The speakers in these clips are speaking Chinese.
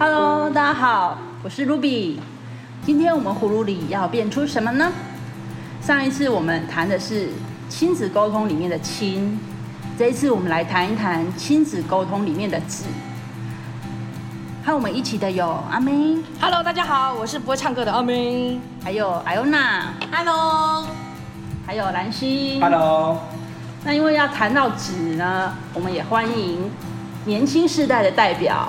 Hello，大家好，我是 Ruby。今天我们葫芦里要变出什么呢？上一次我们谈的是亲子沟通里面的亲，这一次我们来谈一谈亲子沟通里面的子。和我们一起的有阿妹，Hello，大家好，我是不会唱歌的阿妹，还有艾欧娜，Hello，还有兰心，Hello。那因为要谈到子呢，我们也欢迎年轻世代的代表，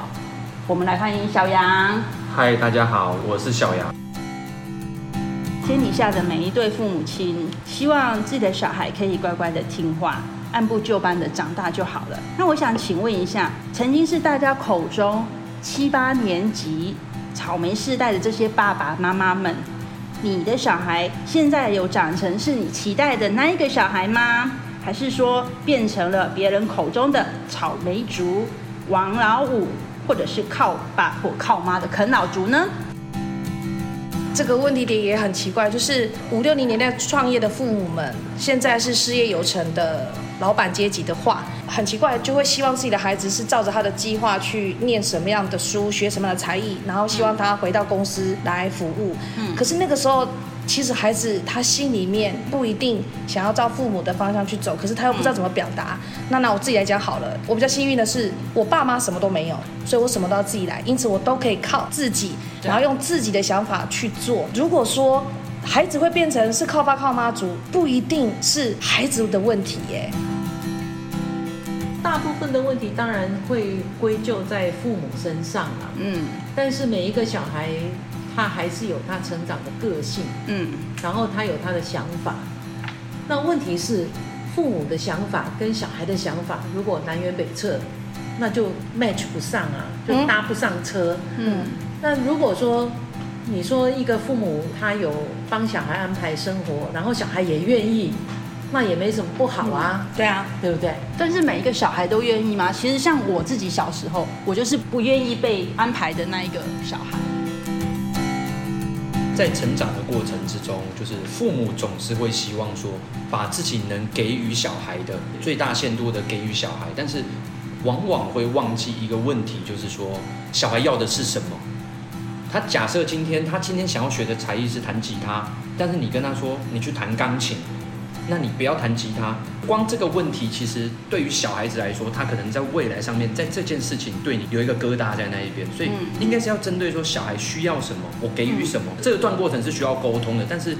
我们来欢迎小杨。嗨，大家好，我是小杨。天底下的每一对父母亲，希望自己的小孩可以乖乖的听话，按部就班的长大就好了。那我想请问一下，曾经是大家口中。七八年级草莓世代的这些爸爸妈妈们，你的小孩现在有长成是你期待的那一个小孩吗？还是说变成了别人口中的草莓族、王老五，或者是靠爸或靠妈的啃老族呢？这个问题点也很奇怪，就是五六零年代创业的父母们，现在是事业有成的老板阶级的话，很奇怪，就会希望自己的孩子是照着他的计划去念什么样的书，学什么样的才艺，然后希望他回到公司来服务。嗯，可是那个时候。其实孩子他心里面不一定想要照父母的方向去走，可是他又不知道怎么表达。那拿我自己来讲好了，我比较幸运的是，我爸妈什么都没有，所以我什么都要自己来，因此我都可以靠自己，然后用自己的想法去做。如果说孩子会变成是靠爸靠妈族，不一定是孩子的问题耶。大部分的问题当然会归咎在父母身上了。嗯，但是每一个小孩。他还是有他成长的个性，嗯，然后他有他的想法。那问题是，父母的想法跟小孩的想法如果南辕北辙，那就 match 不上啊，就搭不上车。嗯，那如果说你说一个父母他有帮小孩安排生活，然后小孩也愿意，那也没什么不好啊。对啊，对不对？但是每一个小孩都愿意吗？其实像我自己小时候，我就是不愿意被安排的那一个小孩。在成长的过程之中，就是父母总是会希望说，把自己能给予小孩的最大限度的给予小孩，但是往往会忘记一个问题，就是说小孩要的是什么。他假设今天他今天想要学的才艺是弹吉他，但是你跟他说你去弹钢琴。那你不要弹吉他，光这个问题，其实对于小孩子来说，他可能在未来上面，在这件事情对你有一个疙瘩在那一边，所以应该是要针对说小孩需要什么，我给予什么。这个段过程是需要沟通的，但是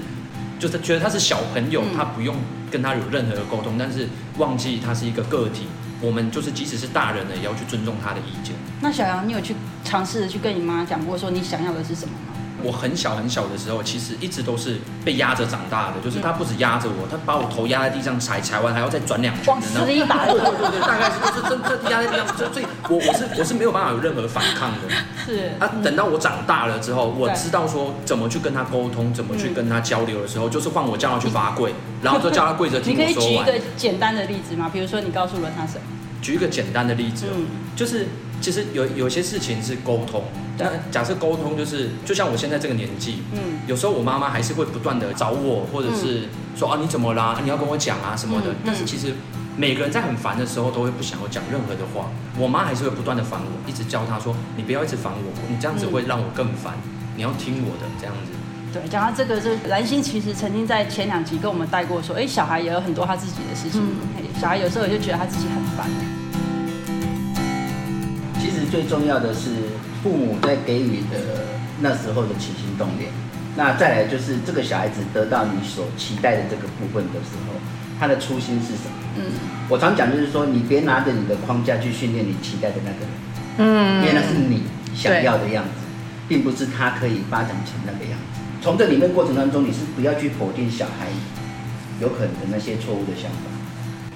就是觉得他是小朋友，他不用跟他有任何的沟通，但是忘记他是一个个体，我们就是即使是大人了，也要去尊重他的意见。那小杨，你有去尝试着去跟你妈讲过，说你想要的是什么吗？我很小很小的时候，其实一直都是被压着长大的，就是他不止压着我，他把我头压在地上踩，踩完还要再转两圈，往死一打。对对对对，大概是就是真的压在地上，所以我我是我是没有办法有任何反抗的。是。啊，等到我长大了之后，我知道说怎么去跟他沟通，怎么去跟他交流的时候，就是换我叫他去罚跪，然后就叫他跪着听我说完。你可以举一个简单的例子吗？比如说你告诉了他什么？举一个简单的例子，嗯，就是。其实有有些事情是沟通，但假设沟通就是，就像我现在这个年纪，嗯，有时候我妈妈还是会不断的找我，或者是说啊你怎么啦？啊、你要跟我讲啊什么的。嗯嗯、但是其实每个人在很烦的时候都会不想要讲任何的话，我妈还是会不断的烦我，一直教她说你不要一直烦我，你这样子会让我更烦，你要听我的这样子。对，讲到这个，就兰心其实曾经在前两集跟我们带过说，哎，小孩也有很多他自己的事情，嗯、小孩有时候也就觉得他自己很烦。其实最重要的是父母在给予的那时候的起心动念，那再来就是这个小孩子得到你所期待的这个部分的时候，他的初心是什么？嗯，我常讲就是说，你别拿着你的框架去训练你期待的那个人，嗯，因为那是你想要的样子，并不是他可以发展成那个样子。从这里面过程当中，你是不要去否定小孩有可能的那些错误的想法，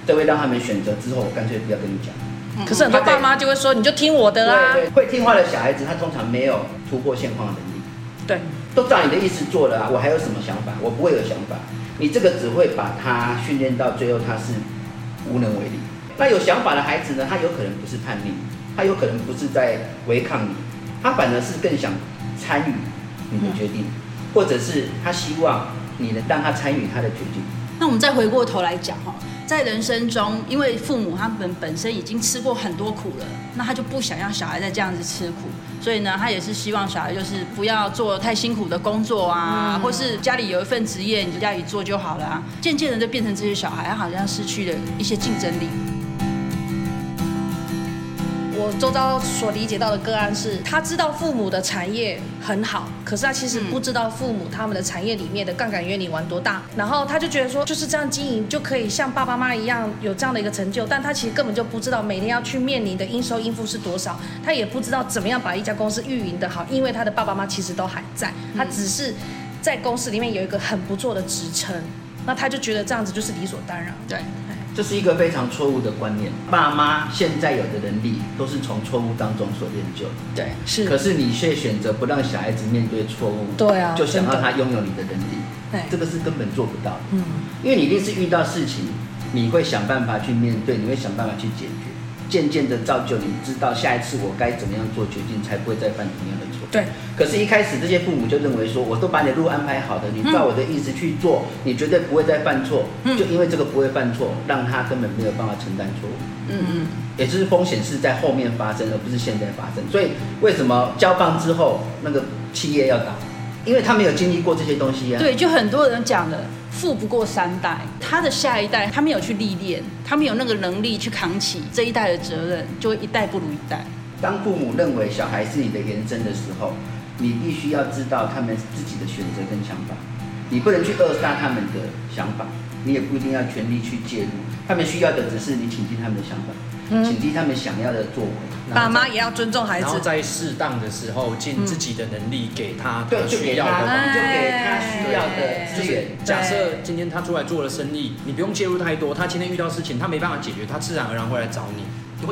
这会让他们选择之后，我干脆不要跟你讲。可是很多爸妈就会说，你就听我的啦。对，对，会听话的小孩子，他通常没有突破现况的能力。对，都照你的意思做了啊，我还有什么想法？我不会有想法。你这个只会把他训练到最后，他是无能为力。那有想法的孩子呢？他有可能不是叛逆，他有可能不是在违抗你，他反而是更想参与你的决定，嗯、或者是他希望你能让他参与他的决定。那我们再回过头来讲哈。在人生中，因为父母他们本身已经吃过很多苦了，那他就不想让小孩再这样子吃苦，所以呢，他也是希望小孩就是不要做太辛苦的工作啊，嗯、或是家里有一份职业，你就家里做就好了啊。渐渐的就变成这些小孩，他好像失去了一些竞争力。我周遭所理解到的个案是，他知道父母的产业很好，可是他其实不知道父母他们的产业里面的杠杆原理玩多大，然后他就觉得说就是这样经营就可以像爸爸妈妈一样有这样的一个成就，但他其实根本就不知道每天要去面临的应收应付是多少，他也不知道怎么样把一家公司运营得好，因为他的爸爸妈妈其实都还在，他只是在公司里面有一个很不错的职称，那他就觉得这样子就是理所当然，对。这是一个非常错误的观念。爸妈现在有的能力都是从错误当中所练就的。对，是。可是你却选择不让小孩子面对错误。对啊。就想要他拥有你的能力。对。这个是根本做不到的。嗯。因为你一定是遇到事情，你会想办法去面对，你会想办法去解决。渐渐的造就你知道下一次我该怎么样做决定，才不会再犯同样的错。对。可是，一开始这些父母就认为说，我都把你的路安排好的，你照我的意思去做，嗯、你绝对不会再犯错。嗯。就因为这个不会犯错，让他根本没有办法承担错误。嗯嗯。也就是风险是在后面发生，而不是现在发生。所以，为什么交棒之后那个企业要倒？因为他没有经历过这些东西啊。对，就很多人讲了。富不过三代，他的下一代他没有去历练，他没有那个能力去扛起这一代的责任，就会一代不如一代。当父母认为小孩是你的延伸的时候，你必须要知道他们自己的选择跟想法，你不能去扼杀他们的想法，你也不一定要全力去介入，他们需要的只是你倾听他们的想法。请听他们想要的作为，爸妈也要尊重孩子，然后在适当的时候尽自己的能力给他他需要的，就给他需要的资源。假设今天他出来做了生意，你不用介入太多，他今天遇到事情他没办法解决，他自然而然会来找你。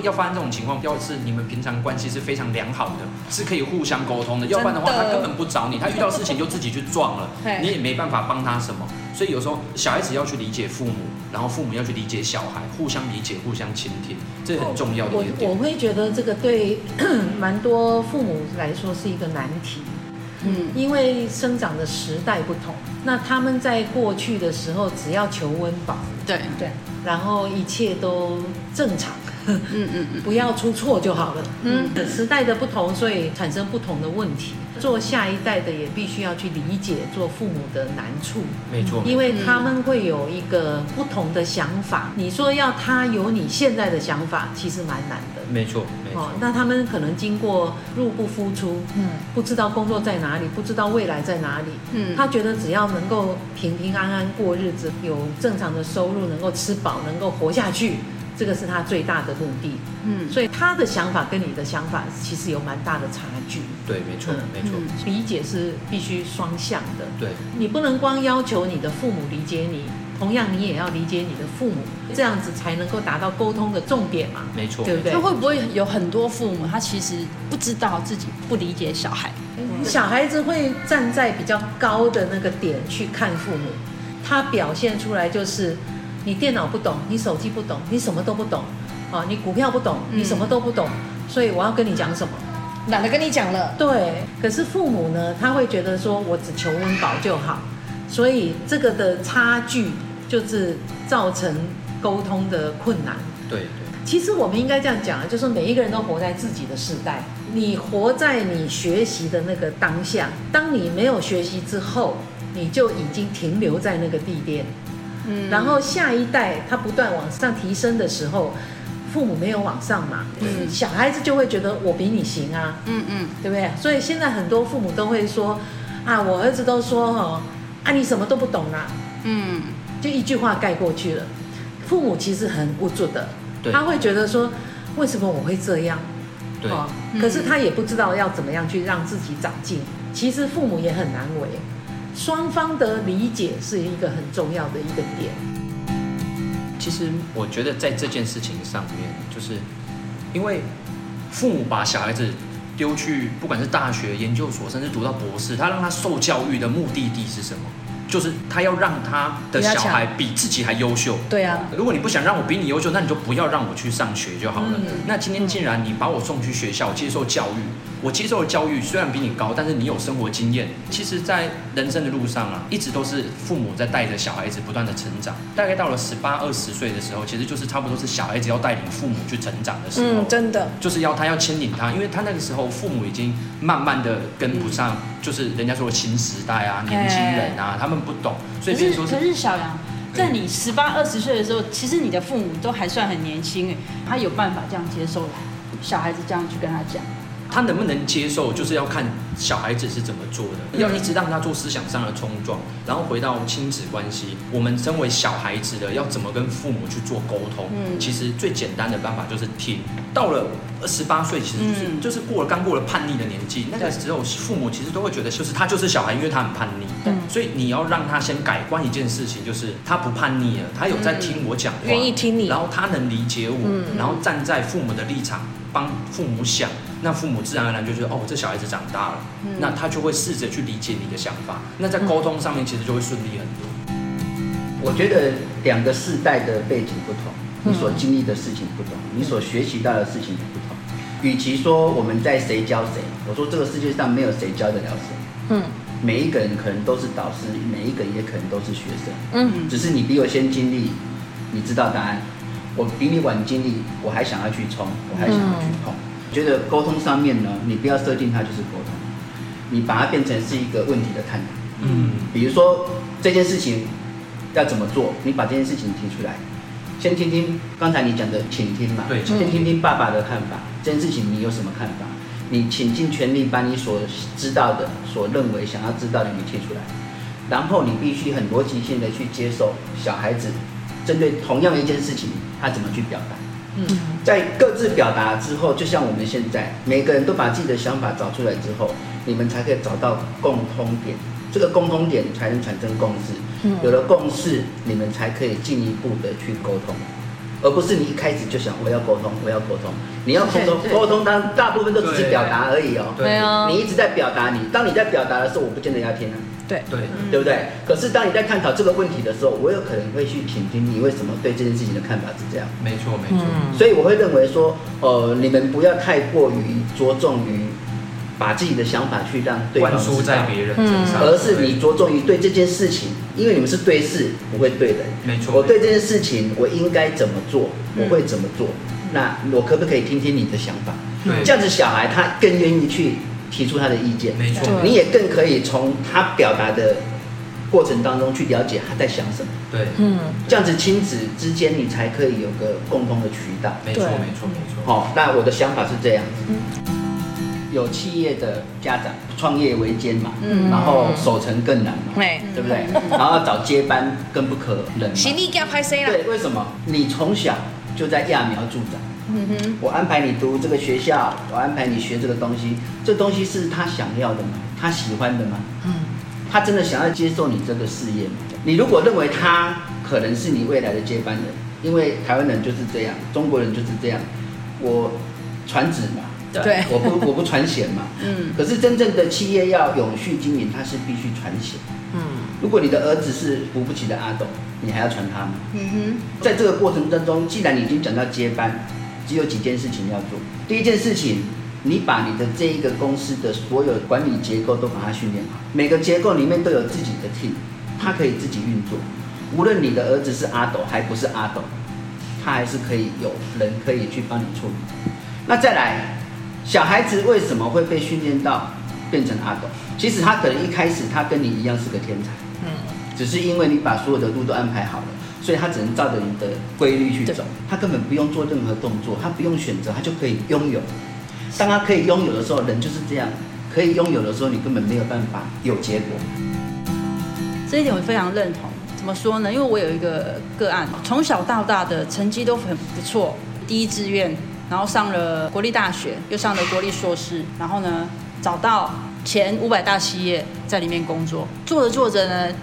要发生这种情况，要是你们平常关系是非常良好的，是可以互相沟通的，要不然的话他根本不找你，他遇到事情就自己去撞了，你也没办法帮他什么。所以有时候小孩子要去理解父母，然后父母要去理解小孩，互相理解，互相倾听，这很重要的一点。我我会觉得这个对 蛮多父母来说是一个难题，嗯，因为生长的时代不同，那他们在过去的时候只要求温饱，对对，然后一切都正常。嗯嗯嗯，不要出错就好了。嗯，时代的不同，所以产生不同的问题。做下一代的也必须要去理解做父母的难处。没错，因为他们会有一个不同的想法。你说要他有你现在的想法，其实蛮难的。没错，没错。哦，那他们可能经过入不敷出，嗯，不知道工作在哪里，不知道未来在哪里。嗯，他觉得只要能够平平安安过日子，有正常的收入，能够吃饱，能够活下去。这个是他最大的目的，嗯，所以他的想法跟你的想法其实有蛮大的差距。对，没错，没错，嗯，理解是必须双向的。对，你不能光要求你的父母理解你，同样你也要理解你的父母，这样子才能够达到沟通的重点嘛。没错，对不对？那会不会有很多父母他其实不知道自己不理解小孩？小孩子会站在比较高的那个点去看父母，他表现出来就是。你电脑不懂，你手机不懂，你什么都不懂，啊，你股票不懂，你什么都不懂，嗯、所以我要跟你讲什么？懒得跟你讲了。对，可是父母呢，他会觉得说我只求温饱就好，所以这个的差距就是造成沟通的困难。对对。其实我们应该这样讲啊，就是每一个人都活在自己的世代，你活在你学习的那个当下，当你没有学习之后，你就已经停留在那个地点。嗯，然后下一代他不断往上提升的时候，父母没有往上嘛，嗯，小孩子就会觉得我比你行啊，嗯嗯，对不对？所以现在很多父母都会说，啊，我儿子都说哦，啊，你什么都不懂啊，嗯，就一句话盖过去了。父母其实很无助的，他会觉得说，为什么我会这样？对，可是他也不知道要怎么样去让自己长进。其实父母也很难为。双方的理解是一个很重要的一个点。其实我觉得在这件事情上面，就是因为父母把小孩子丢去，不管是大学、研究所，甚至读到博士，他让他受教育的目的地是什么？就是他要让他的小孩比自己还优秀。对啊，如果你不想让我比你优秀，那你就不要让我去上学就好了。嗯、那今天既然你把我送去学校接受教育，我接受的教育虽然比你高，但是你有生活经验。其实，在人生的路上啊，一直都是父母在带着小孩子不断的成长。大概到了十八二十岁的时候，其实就是差不多是小孩子要带领父母去成长的时候。嗯，真的，就是要他要牵引他，因为他那个时候父母已经慢慢的跟不上，嗯、就是人家说的新时代啊，年轻人啊，他们不懂。所以说是，可是小杨，在你十八二十岁的时候，其实你的父母都还算很年轻哎，他有办法这样接受小孩子这样去跟他讲。他能不能接受，就是要看小孩子是怎么做的。要一直让他做思想上的冲撞，然后回到亲子关系。我们身为小孩子的，要怎么跟父母去做沟通？嗯，其实最简单的办法就是听。到了二十八岁，其实就是、嗯、就是过了刚过了叛逆的年纪，那个时候父母其实都会觉得，就是他就是小孩，因为他很叛逆。嗯，所以你要让他先改观一件事情，就是他不叛逆了，他有在听我讲话，愿意听你，然后他能理解我，嗯、然后站在父母的立场帮父母想。那父母自然而然就觉得，哦，这小孩子长大了，嗯、那他就会试着去理解你的想法。那在沟通上面，其实就会顺利很多。我觉得两个世代的背景不同，你所经历的事情不同，嗯、你所学习到的事情也不同。与其说我们在谁教谁，我说这个世界上没有谁教得了谁。嗯，每一个人可能都是导师，每一个人也可能都是学生。嗯，只是你比我先经历，你知道答案；我比你晚经历，我还想要去冲，我还想要去碰。嗯觉得沟通上面呢，你不要设定它就是沟通，你把它变成是一个问题的探讨。嗯，比如说这件事情要怎么做，你把这件事情提出来，先听听刚才你讲的，请听嘛。对，先听听爸爸的看法。这件事情你有什么看法？你倾尽全力把你所知道的、所认为想要知道的你提出来，然后你必须很逻辑性的去接受小孩子针对同样一件事情，他怎么去表达。嗯，在各自表达之后，就像我们现在每个人都把自己的想法找出来之后，你们才可以找到共通点，这个共通点才能产生共识。嗯，有了共识，你们才可以进一步的去沟通，而不是你一开始就想我要沟通，我要沟通。你要沟通，沟通当大部分都只是表达而已哦。对啊，你一直在表达你，当你在表达的时候，我不见得要听啊。对对，对不对？可是当你在探讨这个问题的时候，我有可能会去倾听你为什么对这件事情的看法是这样。没错没错。嗯、所以我会认为说，呃，你们不要太过于着重于把自己的想法去让对方输在别人身上，而是你着重于对这件事情，因为你们是对事不会对人。没错。我对这件事情我应该怎么做？我会怎么做？嗯、那我可不可以听听你的想法？对这样子小孩他更愿意去。提出他的意见，没错，你也更可以从他表达的过程当中去了解他在想什么。对，嗯，这样子亲子之间你才可以有个共同的渠道。没错，没错，没错。好，那我的想法是这样子：有企业的家长创业维艰嘛，嗯，然后守成更难嘛，对，对不对？然后找接班更不可能。行李架拍谁了？对，为什么？你从小就在揠苗助长。嗯哼，我安排你读这个学校，我安排你学这个东西，这东西是他想要的吗？他喜欢的吗？嗯，他真的想要接受你这个事业吗？你如果认为他可能是你未来的接班人，因为台湾人就是这样，中国人就是这样，我传子嘛，对，我不我不传贤嘛，嗯，可是真正的企业要永续经营，它是必须传贤，嗯，如果你的儿子是扶不起的阿斗，你还要传他吗？嗯哼，在这个过程当中，既然你已经讲到接班。只有几件事情要做。第一件事情，你把你的这一个公司的所有管理结构都把它训练好，每个结构里面都有自己的 team，他可以自己运作。无论你的儿子是阿斗还不是阿斗，他还是可以有人可以去帮你处理。那再来，小孩子为什么会被训练到变成阿斗？其实他可能一开始他跟你一样是个天才，嗯，只是因为你把所有的路都安排好了。所以他只能照着你的规律去走，他根本不用做任何动作，他不用选择，他就可以拥有。当他可以拥有的时候，人就是这样，可以拥有的时候，你根本没有办法有结果。这一点我非常认同。怎么说呢？因为我有一个个案，从小到大的成绩都很不错，第一志愿，然后上了国立大学，又上了国立硕士，然后呢，找到前五百大企业在里面工作，做着做着呢。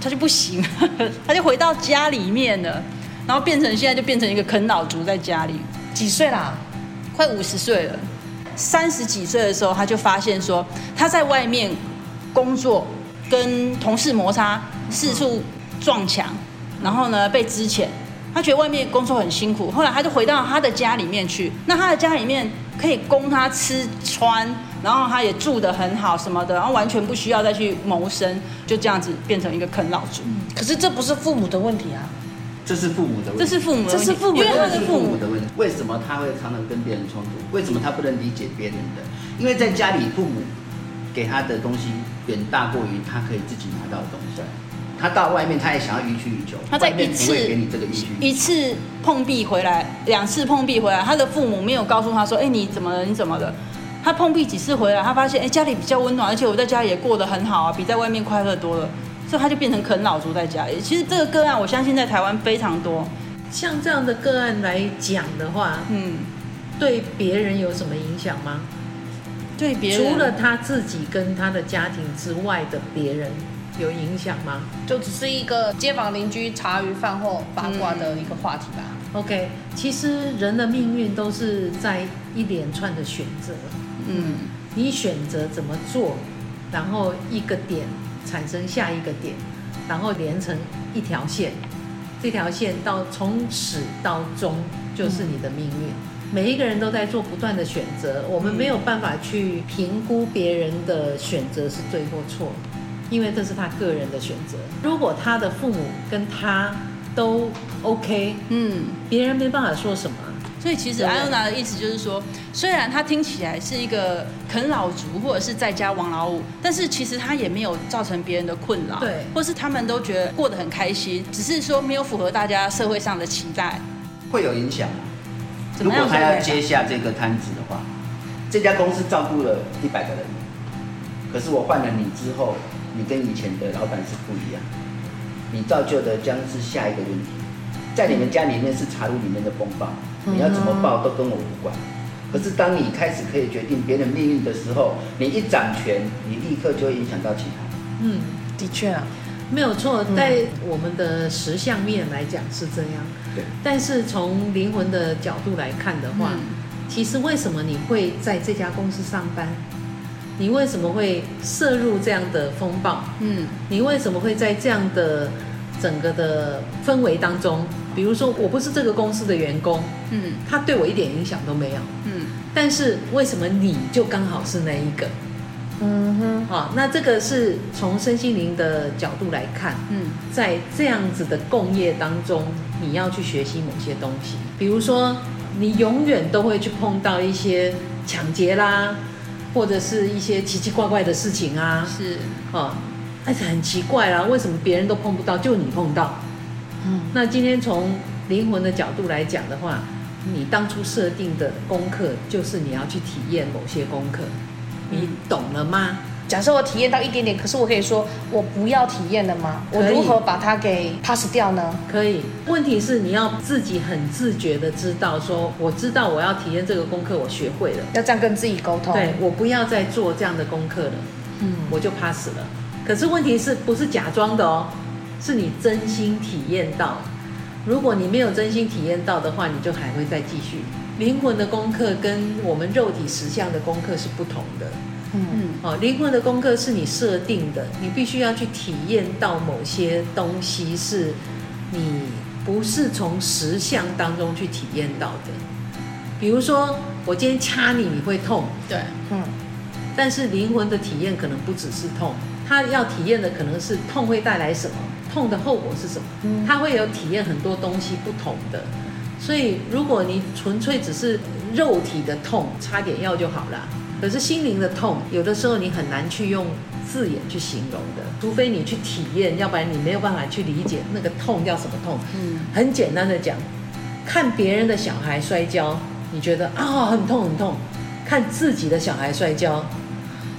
他就不行，他就回到家里面了，然后变成现在就变成一个啃老族，在家里。几岁啦？快五十岁了。三十几岁的时候，他就发现说他在外面工作跟同事摩擦，四处撞墙，然后呢被支遣。他觉得外面工作很辛苦，后来他就回到他的家里面去。那他的家里面可以供他吃穿，然后他也住得很好什么的，然后完全不需要再去谋生，就这样子变成一个啃老族。可是这不是父母的问题啊，这是父母的问题。这是父母的问题，这是父母的问题，因为他是父母的问题。为什么他会常常跟别人冲突？为什么他不能理解别人的？因为在家里，父母给他的东西远大过于他可以自己拿到的东西。他到外面，他也想要予取予求。他在一次给你这个一次碰壁回来，两次碰壁回来，他的父母没有告诉他说：“哎，你怎么了？你怎么了？”他碰壁几次回来，他发现哎，家里比较温暖，而且我在家里也过得很好啊，比在外面快乐多了。所以他就变成啃老族在家里。其实这个个案，我相信在台湾非常多。像这样的个案来讲的话，嗯，对别人有什么影响吗？对别人，除了他自己跟他的家庭之外的别人。有影响吗？就只是一个街坊邻居茶余饭后八卦的一个话题吧。嗯、OK，其实人的命运都是在一连串的选择。嗯，你选择怎么做，然后一个点产生下一个点，然后连成一条线，这条线到从始到终就是你的命运。嗯、每一个人都在做不断的选择，我们没有办法去评估别人的选择是对或错。因为这是他个人的选择。如果他的父母跟他都 OK，嗯，别人没办法说什么。所以其实艾欧娜的意思就是说，虽然他听起来是一个啃老族或者是在家王老五，但是其实他也没有造成别人的困扰，对，或是他们都觉得过得很开心，只是说没有符合大家社会上的期待，会有影响。如果他要接下这个摊子的话，这家公司照顾了一百个人，可是我换了你之后。你跟以前的老板是不一样，你造就的将是下一个问题。在你们家里面是茶炉里面的风暴，你要怎么报都跟我无关。可是当你开始可以决定别人命运的时候，你一掌权，你立刻就会影响到其他。嗯，的确啊，没有错，在我们的实相面来讲是这样。对。但是从灵魂的角度来看的话，其实为什么你会在这家公司上班？你为什么会涉入这样的风暴？嗯，你为什么会在这样的整个的氛围当中？比如说，我不是这个公司的员工，嗯，他对我一点影响都没有，嗯，但是为什么你就刚好是那一个？嗯哼，好，那这个是从身心灵的角度来看，嗯，在这样子的共业当中，你要去学习某些东西，比如说，你永远都会去碰到一些抢劫啦。或者是一些奇奇怪怪的事情啊，是。啊，而且很奇怪啦，为什么别人都碰不到，就你碰到？嗯，那今天从灵魂的角度来讲的话，你当初设定的功课就是你要去体验某些功课，你懂了吗？假设我体验到一点点，可是我可以说我不要体验了吗？我如何把它给 pass 掉呢？可以。问题是你要自己很自觉的知道，说我知道我要体验这个功课，我学会了，要这样跟自己沟通。对，我不要再做这样的功课了，嗯，我就 pass 了。可是问题是不是假装的哦？是你真心体验到。如果你没有真心体验到的话，你就还会再继续。灵魂的功课跟我们肉体实相的功课是不同的。嗯，哦，灵魂的功课是你设定的，你必须要去体验到某些东西，是你不是从实相当中去体验到的。比如说，我今天掐你，你会痛，对，嗯，但是灵魂的体验可能不只是痛，它要体验的可能是痛会带来什么，痛的后果是什么，嗯，它会有体验很多东西不同的。所以，如果你纯粹只是肉体的痛，擦点药就好了。可是心灵的痛，有的时候你很难去用字眼去形容的，除非你去体验，要不然你没有办法去理解那个痛叫什么痛。嗯，很简单的讲，看别人的小孩摔跤，你觉得啊、哦、很痛很痛；看自己的小孩摔跤，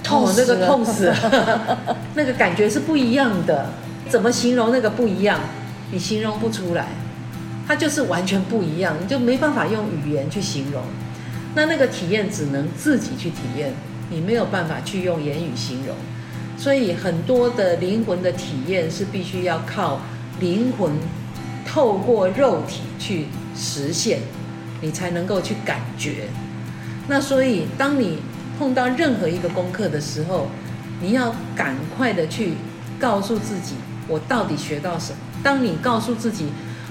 痛、哦、那个痛死了，那个感觉是不一样的。怎么形容那个不一样？你形容不出来，它就是完全不一样，你就没办法用语言去形容。那那个体验只能自己去体验，你没有办法去用言语形容，所以很多的灵魂的体验是必须要靠灵魂透过肉体去实现，你才能够去感觉。那所以当你碰到任何一个功课的时候，你要赶快的去告诉自己，我到底学到什么？当你告诉自己，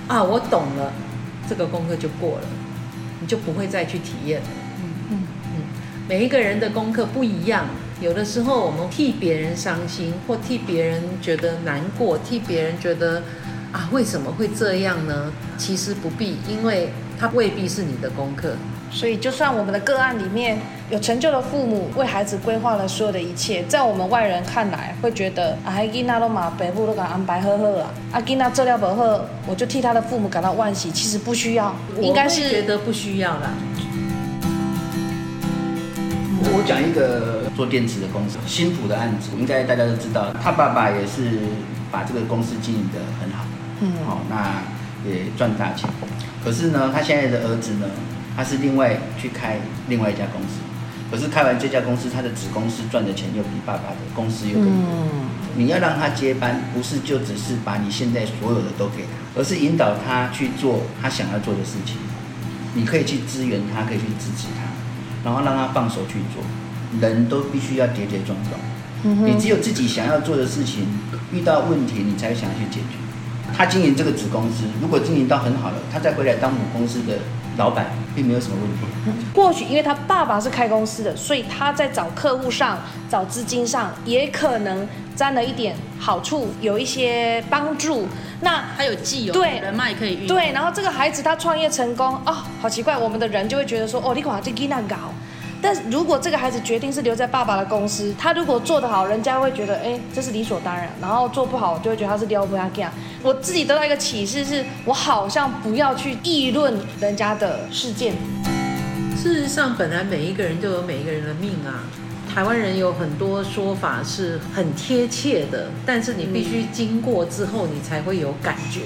啊，我懂了，这个功课就过了，你就不会再去体验了。嗯嗯嗯，每一个人的功课不一样，有的时候我们替别人伤心，或替别人觉得难过，替别人觉得啊，为什么会这样呢？其实不必，因为它未必是你的功课。所以，就算我们的个案里面有成就的父母为孩子规划了所有的一切，在我们外人看来，会觉得啊，囡仔都嘛，北部都敢安排呵呵啊，啊，囡仔做了不好，我就替他的父母感到惋惜。其实不需要，应该是觉得不需要啦。我讲一个做电池的公司，新埔的案子，应该大家都知道，他爸爸也是把这个公司经营的很好，嗯，好，那也赚大钱。可是呢，他现在的儿子呢？他是另外去开另外一家公司，可是开完这家公司，他的子公司赚的钱又比爸爸的公司又更多。嗯。你要让他接班，不是就只是把你现在所有的都给他，而是引导他去做他想要做的事情。你可以去支援他，可以去支持他，然后让他放手去做。人都必须要跌跌撞撞。嗯。你只有自己想要做的事情，遇到问题你才想要去解决。他经营这个子公司，如果经营到很好了，他再回来当母公司的。老板并没有什么问题。或许因为他爸爸是开公司的，所以他在找客户上、找资金上，也可能沾了一点好处，有一些帮助。那还有既有对人脉可以运。对，然后这个孩子他创业成功哦，好奇怪，我们的人就会觉得说，哦，你管这给那搞。但是如果这个孩子决定是留在爸爸的公司，他如果做得好，人家会觉得，哎，这是理所当然。然后做不好，就会觉得他是撩不下干。我自己得到一个启示是，我好像不要去议论人家的事件。事实上，本来每一个人都有每一个人的命啊。台湾人有很多说法是很贴切的，但是你必须经过之后，你才会有感觉。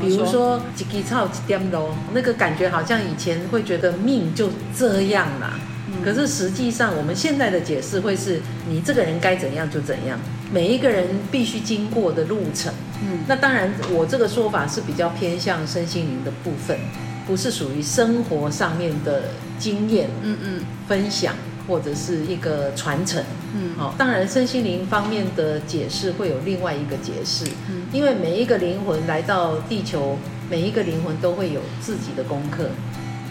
比如说，几几草几点咯，那个感觉好像以前会觉得命就这样啦。可是实际上，我们现在的解释会是你这个人该怎样就怎样，每一个人必须经过的路程。嗯，那当然，我这个说法是比较偏向身心灵的部分，不是属于生活上面的经验。嗯嗯，分享或者是一个传承。嗯，好，当然身心灵方面的解释会有另外一个解释。嗯，因为每一个灵魂来到地球，每一个灵魂都会有自己的功课。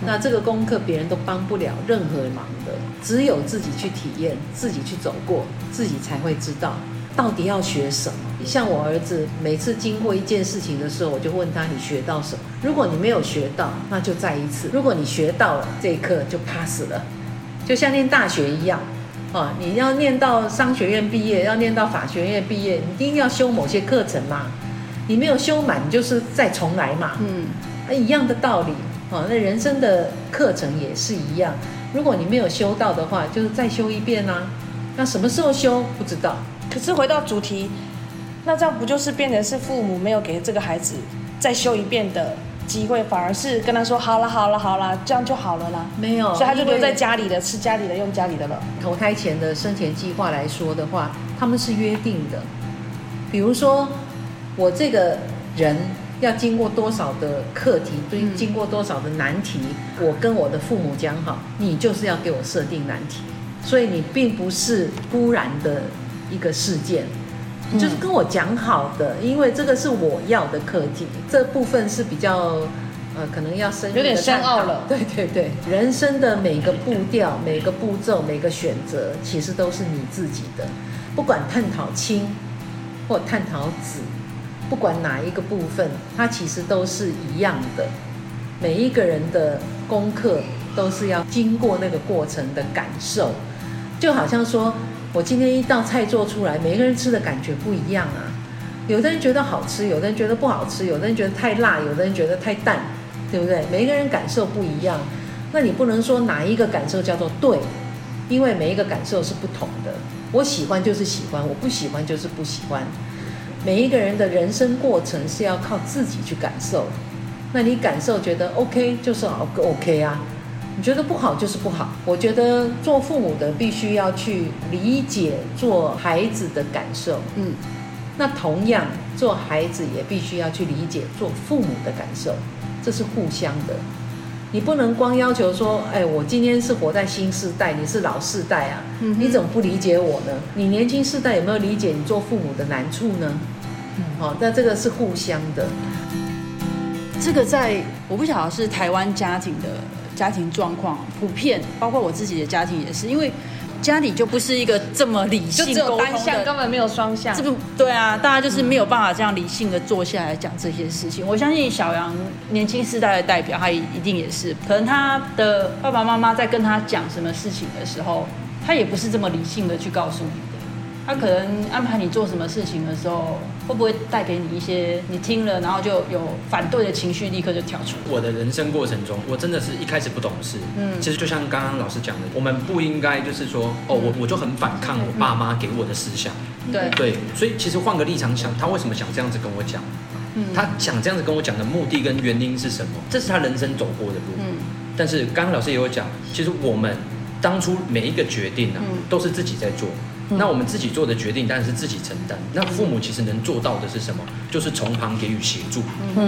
那这个功课别人都帮不了任何忙的，只有自己去体验，自己去走过，自己才会知道到底要学什么。像我儿子每次经过一件事情的时候，我就问他：“你学到什么？”如果你没有学到，那就再一次；如果你学到了，这一课就 pass 了。就像念大学一样，啊，你要念到商学院毕业，要念到法学院毕业，你一定要修某些课程嘛。你没有修满，你就是再重来嘛。嗯，一样的道理。哦，那人生的课程也是一样。如果你没有修到的话，就是再修一遍啊。那什么时候修不知道。可是回到主题，那这样不就是变成是父母没有给这个孩子再修一遍的机会，反而是跟他说好了好了好了，这样就好了啦？没有，所以他就留在家里的，吃家里的，用家里的了。投胎前的生前计划来说的话，他们是约定的。比如说，我这个人。要经过多少的课题，对，经过多少的难题，我跟我的父母讲好，你就是要给我设定难题，所以你并不是突然的一个事件，就是跟我讲好的，因为这个是我要的课题，这部分是比较呃，可能要深有点深奥了。对对对，人生的每个步调、每个步骤、每个选择，其实都是你自己的，不管探讨亲或探讨子。不管哪一个部分，它其实都是一样的。每一个人的功课都是要经过那个过程的感受，就好像说，我今天一道菜做出来，每个人吃的感觉不一样啊。有的人觉得好吃，有的人觉得不好吃，有的人觉得太辣，有的人觉得太淡，对不对？每一个人感受不一样，那你不能说哪一个感受叫做对，因为每一个感受是不同的。我喜欢就是喜欢，我不喜欢就是不喜欢。每一个人的人生过程是要靠自己去感受，那你感受觉得 OK 就是好 OK 啊，你觉得不好就是不好。我觉得做父母的必须要去理解做孩子的感受，嗯，那同样做孩子也必须要去理解做父母的感受，这是互相的。你不能光要求说，哎，我今天是活在新世代，你是老世代啊，你怎么不理解我呢？你年轻世代有没有理解你做父母的难处呢？嗯哦，那这个是互相的。这个在我不晓得是台湾家庭的家庭状况普遍，包括我自己的家庭也是，因为家里就不是一个这么理性沟通的，就只有单向，根本没有双向。这不对啊，大家就是没有办法这样理性的坐下来讲这些事情。我相信小杨年轻世代的代表，他一定也是，可能他的爸爸妈妈在跟他讲什么事情的时候，他也不是这么理性的去告诉你的。他可能安排你做什么事情的时候，会不会带给你一些你听了然后就有反对的情绪，立刻就跳出来？我的人生过程中，我真的是一开始不懂事。嗯，其实就像刚刚老师讲的，我们不应该就是说，哦，我我就很反抗我爸妈给我的思想。对对，所以其实换个立场想，他为什么想这样子跟我讲？嗯，他想这样子跟我讲的目的跟原因是什么？这是他人生走过的路。嗯，但是刚刚老师也有讲，其实我们当初每一个决定呢，都是自己在做。那我们自己做的决定当然是自己承担。那父母其实能做到的是什么？就是从旁给予协助，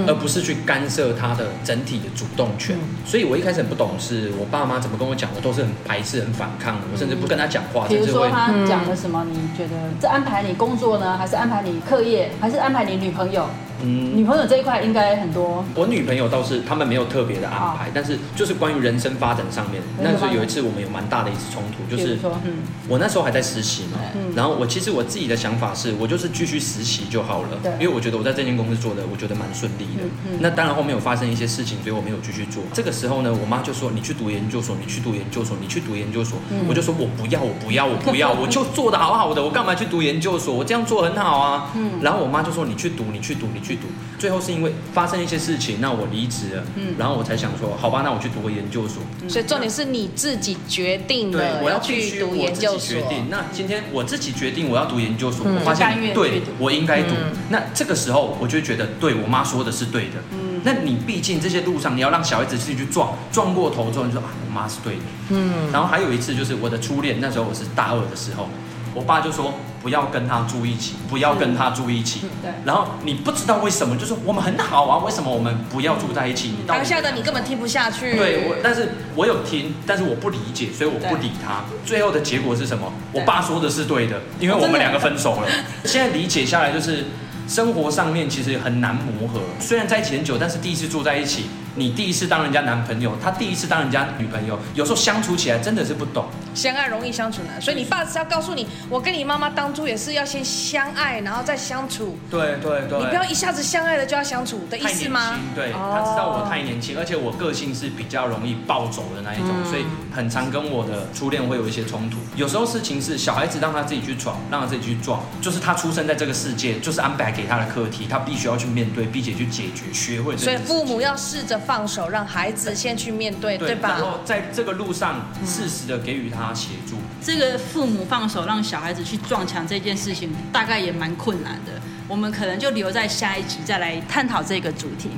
而不是去干涉他的整体的主动权。所以我一开始很不懂事，我爸妈怎么跟我讲，我都是很排斥、很反抗的。我甚至不跟他讲话。比如说他讲了什么，你觉得是安排你工作呢，还是安排你课业，还是安排你女朋友？嗯，女朋友这一块应该很多。我女朋友倒是他们没有特别的安排，但是就是关于人生发展上面。那时候有一次我们有蛮大的一次冲突，就是嗯，我那时候还在实习嘛，然后我其实我自己的想法是我就是继续实习就好了，因为我觉得我在这间公司做的我觉得蛮顺利的。那当然后面有发生一些事情，所以我没有继续做。这个时候呢，我妈就说你去读研究所，你去读研究所，你去读研究所。我就说我不要，我不要，我不要，我就做的好好的，我干嘛去读研究所？我这样做很好啊。嗯，然后我妈就说你去读，你去读，你去读。最后是因为发生一些事情，那我离职了。嗯，然后我才想说，好吧，那我去读个研究所。所以重点是你自己决定的，我要去读研究所。决定。那今天我自己决定我要读研究所，我发现对，我应该读。那这个时候我就觉得，对我妈说的是对的。嗯，那你毕竟这些路上你要让小孩子自己去撞，撞过头之后你说啊，我妈是对的。嗯，然后还有一次就是我的初恋，那时候我是大二的时候。我爸就说不要跟他住一起，不要跟他住一起。对。然后你不知道为什么，就是我们很好啊，为什么我们不要住在一起？你当下的你根本听不下去。对，我，但是我有听，但是我不理解，所以我不理他。最后的结果是什么？我爸说的是对的，因为我们两个分手了。现在理解下来，就是生活上面其实很难磨合。虽然在一起很久，但是第一次住在一起。你第一次当人家男朋友，他第一次当人家女朋友，有时候相处起来真的是不懂。相爱容易相处难，所以你爸是要告诉你，我跟你妈妈当初也是要先相爱，然后再相处。对对对。你不要一下子相爱了就要相处的意思吗？对，他知道我太年轻，而且我个性是比较容易暴走的那一种，嗯、所以很常跟我的初恋会有一些冲突。有时候事情是小孩子让他自己去闯，让他自己去撞，就是他出生在这个世界，就是安排给他的课题，他必须要去面对，并且去解决，学会。所以父母要试着。放手，让孩子先去面，对，对吧？然后在这个路上适时的给予他协助。这个父母放手让小孩子去撞墙这件事情，大概也蛮困难的。我们可能就留在下一集再来探讨这个主题。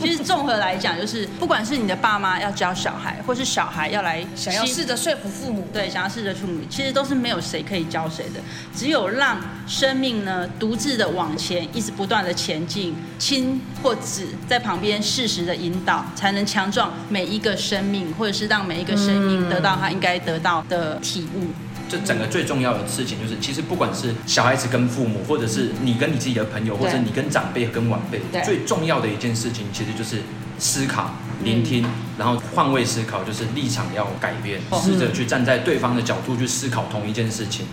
其实综合来讲，就是不管是你的爸妈要教小孩，或是小孩要来想要试着说服父母，对，想要试着父母，其实都是没有谁可以教谁的。只有让生命呢独自的往前，一直不断的前进，亲或子在旁边适时的引导，才能强壮每一个生命，或者是让每一个生命得到他应该得到的体悟。这整个最重要的事情就是，其实不管是小孩子跟父母，或者是你跟你自己的朋友，或者你跟长辈跟晚辈，最重要的一件事情，其实就是思考、聆听，然后换位思考，就是立场要改变，试着去站在对方的角度去思考同一件事情，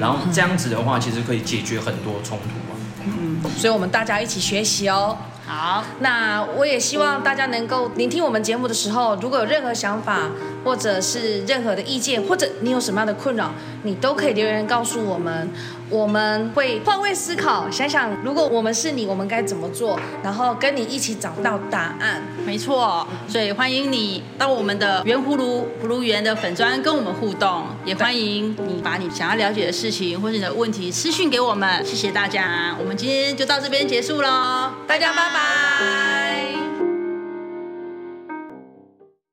然后这样子的话，其实可以解决很多冲突。嗯，所以我们大家一起学习哦。好，那我也希望大家能够聆听我们节目的时候，如果有任何想法，或者是任何的意见，或者你有什么样的困扰，你都可以留言告诉我们，我们会换位思考，想想如果我们是你，我们该怎么做，然后跟你一起找到答案。没错，所以欢迎你到我们的圆葫芦葫芦园的粉砖跟我们互动，也欢迎你把你想要了解的事情或者你的问题私讯给我们。谢谢大家，我们今天就到这边结束喽，大家拜拜。